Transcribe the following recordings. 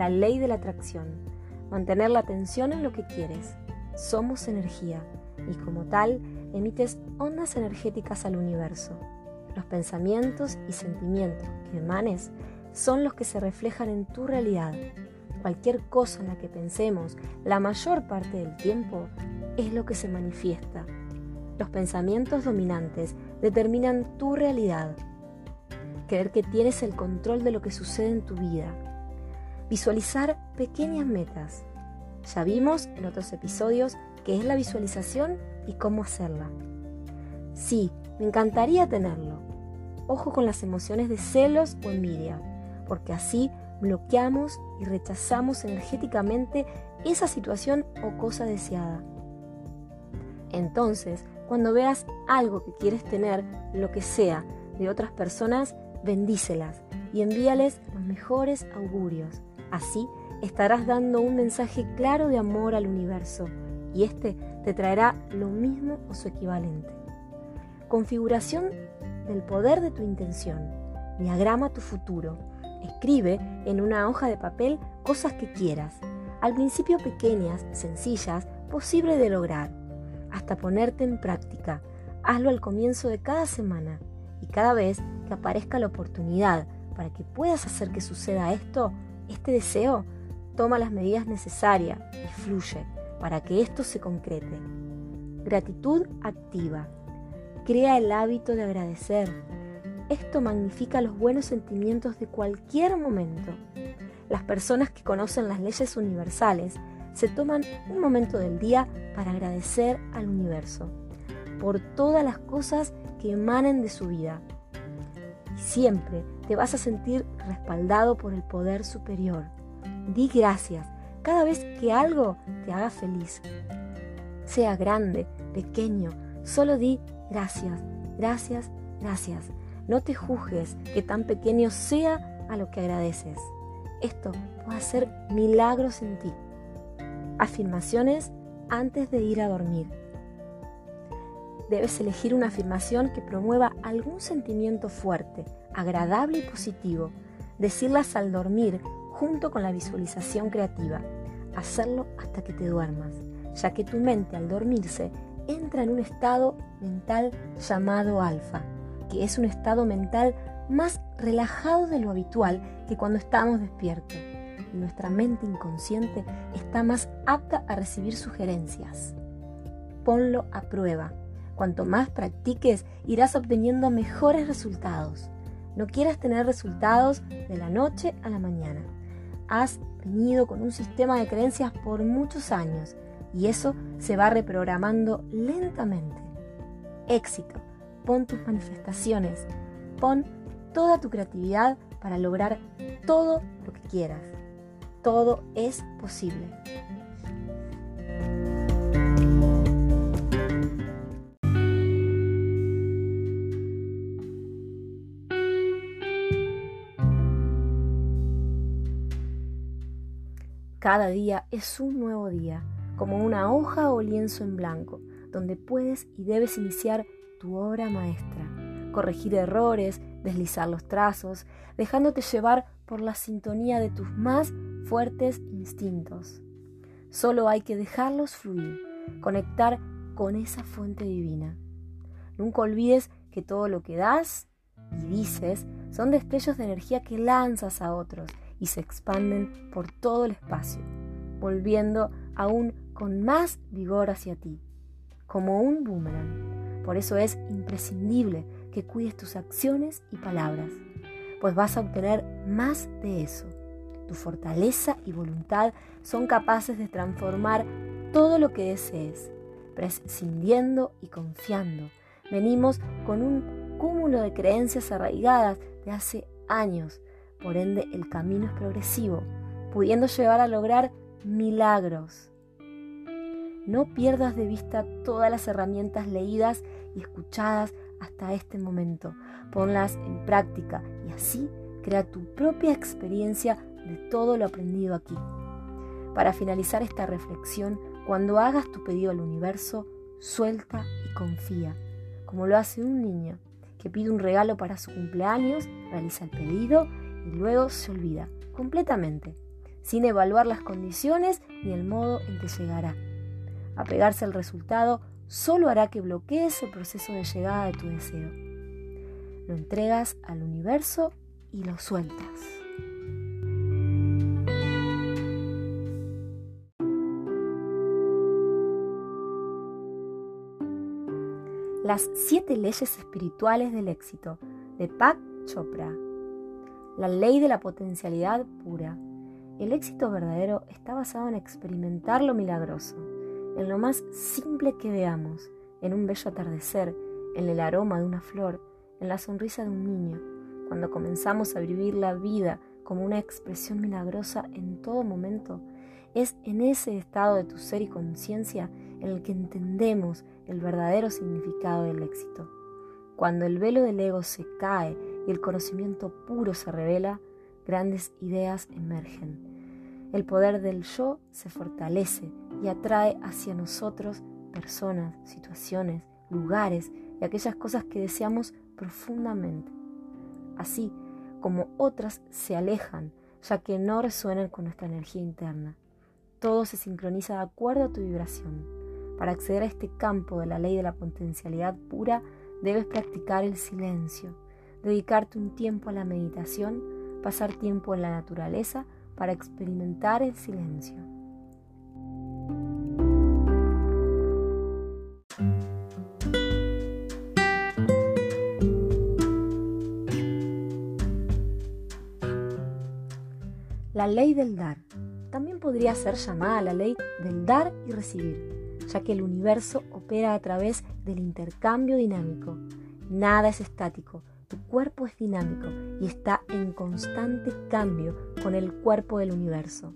la ley de la atracción. Mantener la atención en lo que quieres. Somos energía y como tal emites ondas energéticas al universo. Los pensamientos y sentimientos que emanes son los que se reflejan en tu realidad. Cualquier cosa en la que pensemos la mayor parte del tiempo es lo que se manifiesta. Los pensamientos dominantes determinan tu realidad. Creer que tienes el control de lo que sucede en tu vida. Visualizar pequeñas metas. Ya vimos en otros episodios qué es la visualización y cómo hacerla. Sí, me encantaría tenerlo. Ojo con las emociones de celos o envidia, porque así bloqueamos y rechazamos energéticamente esa situación o cosa deseada. Entonces, cuando veas algo que quieres tener, lo que sea, de otras personas, bendícelas y envíales los mejores augurios. Así estarás dando un mensaje claro de amor al universo y este te traerá lo mismo o su equivalente. Configuración del poder de tu intención. Diagrama tu futuro. Escribe en una hoja de papel cosas que quieras. Al principio pequeñas, sencillas, posible de lograr, hasta ponerte en práctica. Hazlo al comienzo de cada semana y cada vez que aparezca la oportunidad para que puedas hacer que suceda esto, este deseo, toma las medidas necesarias y fluye para que esto se concrete. Gratitud activa. Crea el hábito de agradecer. Esto magnifica los buenos sentimientos de cualquier momento. Las personas que conocen las leyes universales se toman un momento del día para agradecer al universo por todas las cosas que emanen de su vida. Y siempre te vas a sentir respaldado por el poder superior. Di gracias cada vez que algo te haga feliz. Sea grande, pequeño, solo di gracias, gracias, gracias. No te juzgues que tan pequeño sea a lo que agradeces. Esto puede hacer milagros en ti. Afirmaciones antes de ir a dormir. Debes elegir una afirmación que promueva algún sentimiento fuerte, agradable y positivo. Decirlas al dormir junto con la visualización creativa. Hacerlo hasta que te duermas, ya que tu mente al dormirse entra en un estado mental llamado alfa, que es un estado mental más relajado de lo habitual que cuando estamos despiertos. Nuestra mente inconsciente está más apta a recibir sugerencias. Ponlo a prueba. Cuanto más practiques, irás obteniendo mejores resultados. No quieras tener resultados de la noche a la mañana has venido con un sistema de creencias por muchos años y eso se va reprogramando lentamente. Éxito. Pon tus manifestaciones, pon toda tu creatividad para lograr todo lo que quieras. Todo es posible. Cada día es un nuevo día, como una hoja o lienzo en blanco, donde puedes y debes iniciar tu obra maestra, corregir errores, deslizar los trazos, dejándote llevar por la sintonía de tus más fuertes instintos. Solo hay que dejarlos fluir, conectar con esa fuente divina. Nunca olvides que todo lo que das y dices son destellos de energía que lanzas a otros y se expanden por todo el espacio, volviendo aún con más vigor hacia ti, como un boomerang. Por eso es imprescindible que cuides tus acciones y palabras, pues vas a obtener más de eso. Tu fortaleza y voluntad son capaces de transformar todo lo que desees, prescindiendo y confiando. Venimos con un cúmulo de creencias arraigadas de hace años por ende, el camino es progresivo, pudiendo llevar a lograr milagros. No pierdas de vista todas las herramientas leídas y escuchadas hasta este momento. Ponlas en práctica y así crea tu propia experiencia de todo lo aprendido aquí. Para finalizar esta reflexión, cuando hagas tu pedido al universo, suelta y confía, como lo hace un niño que pide un regalo para su cumpleaños, realiza el pedido y luego se olvida completamente. sin evaluar las condiciones ni el modo en que llegará. Apegarse al resultado solo hará que bloquees el proceso de llegada de tu deseo. Lo entregas al universo y lo sueltas. Las siete leyes espirituales del éxito de Pak Chopra. La ley de la potencialidad pura. El éxito verdadero está basado en experimentar lo milagroso, en lo más simple que veamos, en un bello atardecer, en el aroma de una flor, en la sonrisa de un niño, cuando comenzamos a vivir la vida como una expresión milagrosa en todo momento, es en ese estado de tu ser y conciencia en el que entendemos el verdadero significado del éxito. Cuando el velo del ego se cae y el conocimiento puro se revela, grandes ideas emergen. El poder del yo se fortalece y atrae hacia nosotros personas, situaciones, lugares y aquellas cosas que deseamos profundamente. Así como otras se alejan, ya que no resuenan con nuestra energía interna. Todo se sincroniza de acuerdo a tu vibración. Para acceder a este campo de la ley de la potencialidad pura, debes practicar el silencio, dedicarte un tiempo a la meditación, pasar tiempo en la naturaleza para experimentar el silencio. La ley del dar. También podría ser llamada la ley del dar y recibir ya que el universo opera a través del intercambio dinámico. Nada es estático, tu cuerpo es dinámico y está en constante cambio con el cuerpo del universo.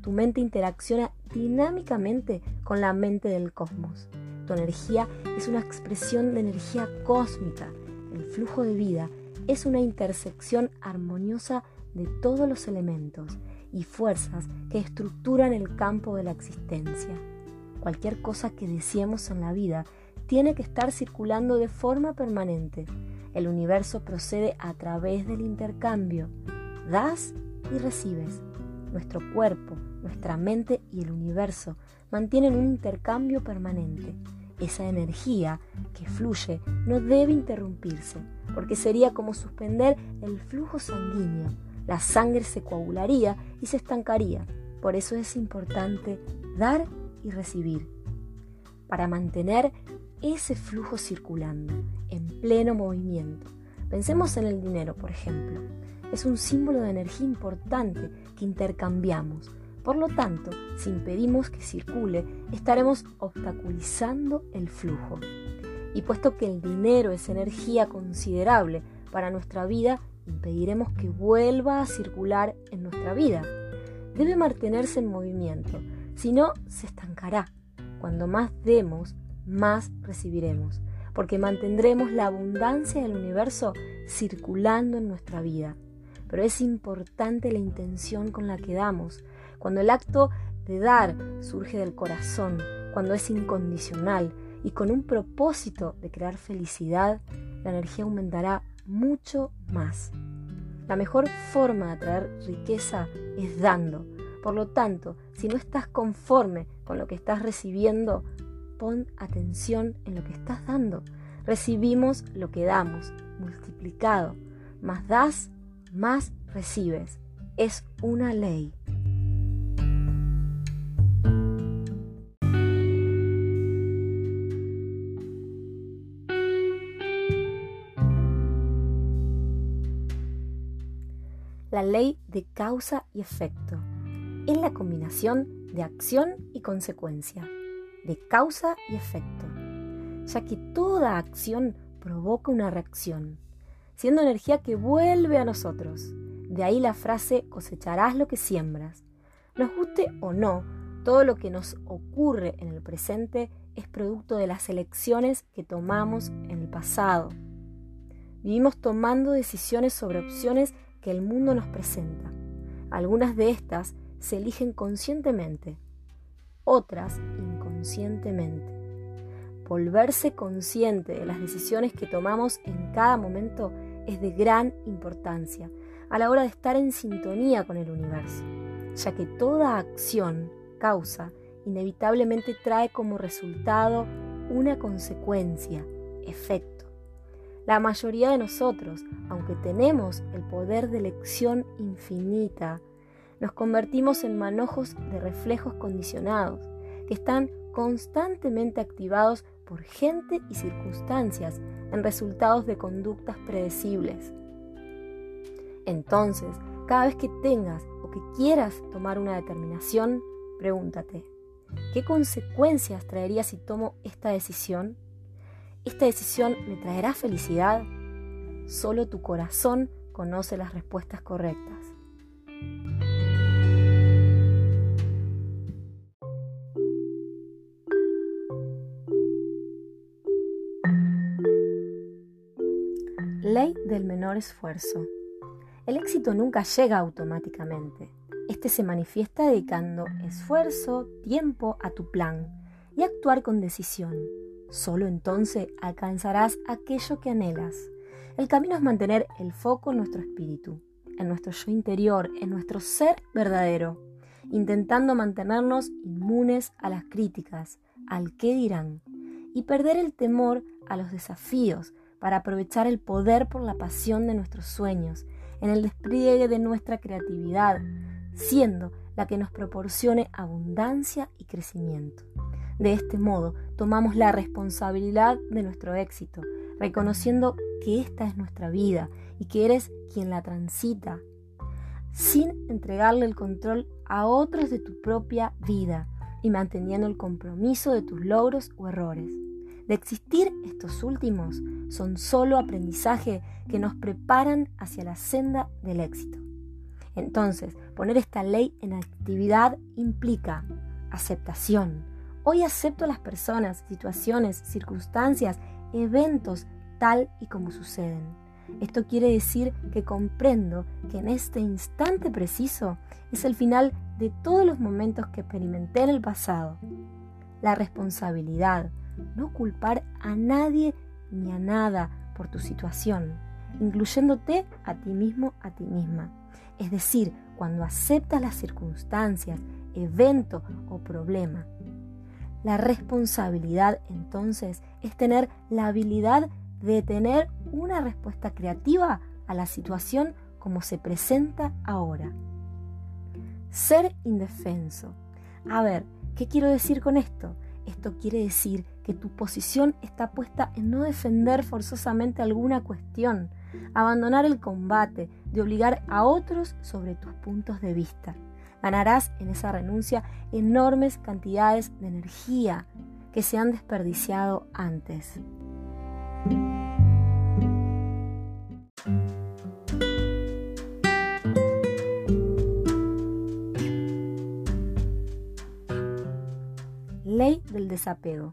Tu mente interacciona dinámicamente con la mente del cosmos. Tu energía es una expresión de energía cósmica. El flujo de vida es una intersección armoniosa de todos los elementos y fuerzas que estructuran el campo de la existencia cualquier cosa que deseemos en la vida tiene que estar circulando de forma permanente. El universo procede a través del intercambio. Das y recibes. Nuestro cuerpo, nuestra mente y el universo mantienen un intercambio permanente. Esa energía que fluye no debe interrumpirse, porque sería como suspender el flujo sanguíneo. La sangre se coagularía y se estancaría. Por eso es importante dar y recibir, para mantener ese flujo circulando, pleno movimiento. Pensemos en el dinero, por ejemplo. Es un símbolo de energía importante que intercambiamos. Por lo tanto, si impedimos que circule, estaremos obstaculizando el flujo. Y puesto que el dinero es energía considerable para nuestra vida, impediremos que vuelva a circular en nuestra vida. Debe mantenerse en movimiento, si no, se estancará. Cuando más demos, más recibiremos, porque mantendremos la abundancia del universo circulando en nuestra vida. Pero es importante la intención con la que damos. Cuando el acto de dar surge del corazón, cuando es incondicional y con un propósito de crear felicidad, la energía aumentará mucho más. La mejor forma de atraer riqueza es dando, por lo tanto, si no estás conforme con lo que estás recibiendo, pon atención en lo que estás dando. Recibimos lo que damos, multiplicado. Más das, más recibes. Es una ley. La ley de causa y efecto es la combinación de acción y consecuencia, de causa y efecto, ya que toda acción provoca una reacción, siendo energía que vuelve a nosotros. De ahí la frase cosecharás lo que siembras. Nos guste o no, todo lo que nos ocurre en el presente es producto de las elecciones que tomamos en el pasado. Vivimos tomando decisiones sobre opciones que el mundo nos presenta. Algunas de estas se eligen conscientemente, otras inconscientemente. Volverse consciente de las decisiones que tomamos en cada momento es de gran importancia a la hora de estar en sintonía con el universo. ya que toda acción, causa, inevitablemente trae como resultado una consecuencia, efecto. La mayoría de nosotros, aunque tenemos el poder de elección infinita, nos convertimos en manojos de reflejos condicionados, que están constantemente activados por gente y circunstancias en resultados de conductas predecibles. Entonces, cada vez que tengas o que quieras tomar una determinación, pregúntate, ¿qué consecuencias traería si tomo esta decisión? ¿Esta decisión me traerá felicidad? Solo tu corazón conoce las respuestas correctas. Ley del menor esfuerzo. El éxito nunca llega automáticamente. Este se manifiesta dedicando esfuerzo, tiempo a tu plan y actuar con decisión. Solo entonces alcanzarás aquello que anhelas. El camino es mantener el foco en nuestro espíritu, en nuestro yo interior, en nuestro ser verdadero, intentando mantenernos inmunes a las críticas, al qué dirán, y perder el temor a los desafíos para aprovechar el poder por la pasión de nuestros sueños, en el despliegue de nuestra creatividad, siendo la que nos proporcione abundancia y crecimiento. De este modo, tomamos la responsabilidad de nuestro éxito, reconociendo que esta es nuestra vida y que eres quien la transita, sin entregarle el control a otros de tu propia vida y manteniendo el compromiso de tus logros o errores. De existir estos últimos son solo aprendizaje que nos preparan hacia la senda del éxito. Entonces, poner esta ley en actividad implica aceptación. Hoy acepto a las personas, situaciones, circunstancias, eventos tal y como suceden. Esto quiere decir que comprendo que en este instante preciso es el final de todos los momentos que experimenté en el pasado. La responsabilidad, no culpar a nadie ni a nada por tu situación, incluyéndote a ti mismo, a ti misma. Es decir, cuando aceptas las circunstancias, evento o problema. La responsabilidad entonces es tener la habilidad de tener una respuesta creativa a la situación como se presenta ahora. Ser indefenso. A ver, ¿qué quiero decir con esto? Esto quiere decir que tu posición está puesta en no defender forzosamente alguna cuestión, abandonar el combate, de obligar a otros sobre tus puntos de vista. Ganarás en esa renuncia enormes cantidades de energía que se han desperdiciado antes. Ley del desapego.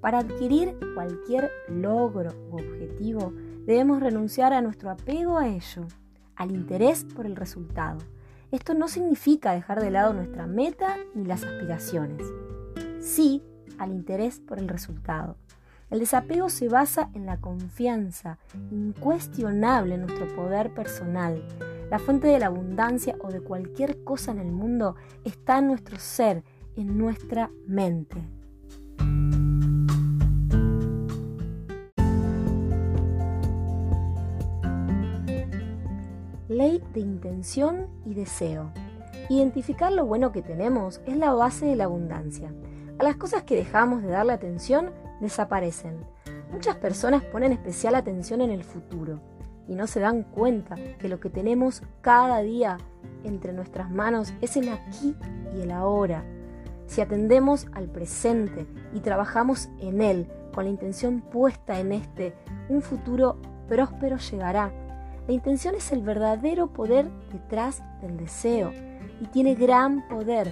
Para adquirir cualquier logro u objetivo, debemos renunciar a nuestro apego a ello, al interés por el resultado. Esto no significa dejar de lado nuestra meta ni las aspiraciones, sí al interés por el resultado. El desapego se basa en la confianza incuestionable en nuestro poder personal. La fuente de la abundancia o de cualquier cosa en el mundo está en nuestro ser en nuestra mente. Ley de intención y deseo. Identificar lo bueno que tenemos es la base de la abundancia. A las cosas que dejamos de darle atención desaparecen. Muchas personas ponen especial atención en el futuro y no se dan cuenta que lo que tenemos cada día entre nuestras manos es el aquí y el ahora si atendemos al presente y trabajamos en él con la intención puesta en este, un futuro próspero llegará. La intención es el verdadero poder detrás del deseo y tiene gran poder,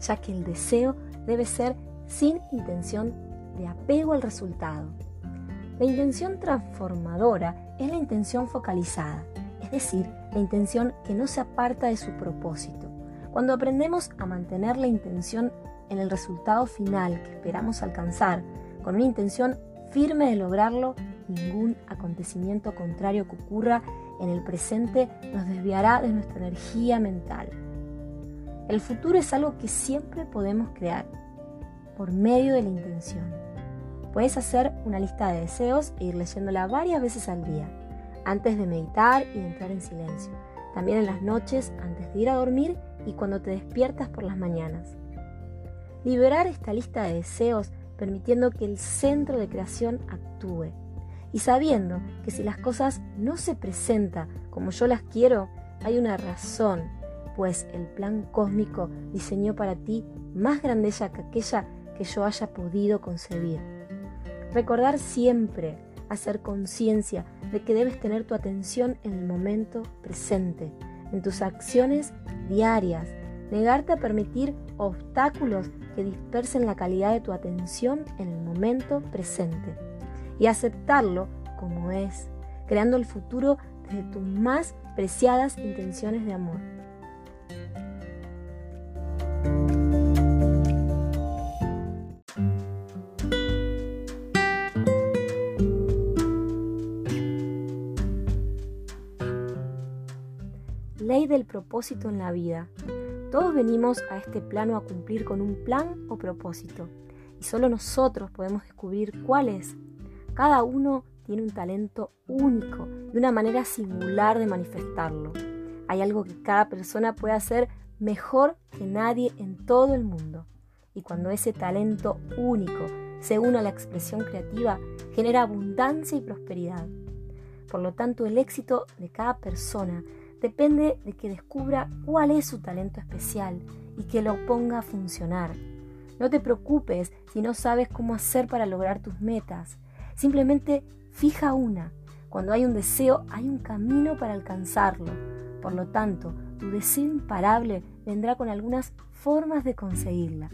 ya que el deseo debe ser sin intención de apego al resultado. La intención transformadora es la intención focalizada, es decir, la intención que no se aparta de su propósito. Cuando aprendemos a mantener la intención en el resultado final que esperamos alcanzar, con una intención firme de lograrlo, ningún acontecimiento contrario que ocurra en el presente nos desviará de nuestra energía mental. El futuro es algo que siempre podemos crear por medio de la intención. Puedes hacer una lista de deseos e ir leyéndola varias veces al día, antes de meditar y entrar en silencio. También en las noches, antes de ir a dormir y cuando te despiertas por las mañanas. Liberar esta lista de deseos permitiendo que el centro de creación actúe y sabiendo que si las cosas no se presentan como yo las quiero, hay una razón, pues el plan cósmico diseñó para ti más grandeza que aquella que yo haya podido concebir. Recordar siempre, hacer conciencia de que debes tener tu atención en el momento presente, en tus acciones diarias, negarte a permitir obstáculos que dispersen la calidad de tu atención en el momento presente y aceptarlo como es, creando el futuro desde tus más preciadas intenciones de amor. Ley del propósito en la vida. Todos venimos a este plano a cumplir con un plan o propósito, y solo nosotros podemos descubrir cuál es cada uno tiene un talento único y una manera singular de manifestarlo. Hay algo que cada persona puede hacer mejor que nadie en todo el mundo. Y cuando ese talento único se une a la expresión creativa, genera abundancia y prosperidad. Por lo tanto, el éxito de cada persona depende de que descubra cuál es su talento especial y que lo ponga a funcionar. No te preocupes si no sabes cómo hacer para lograr tus metas. Simplemente fija una. Cuando hay un deseo, hay un camino para alcanzarlo. Por lo tanto, tu deseo imparable vendrá con algunas formas de conseguirla.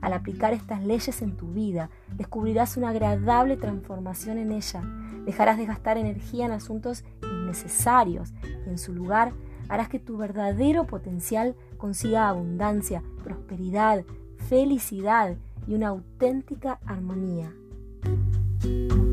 Al aplicar estas leyes en tu vida, descubrirás una agradable transformación en ella. Dejarás de gastar energía en asuntos innecesarios y en su lugar harás que tu verdadero potencial consiga abundancia, prosperidad, felicidad y una auténtica armonía. Thank you.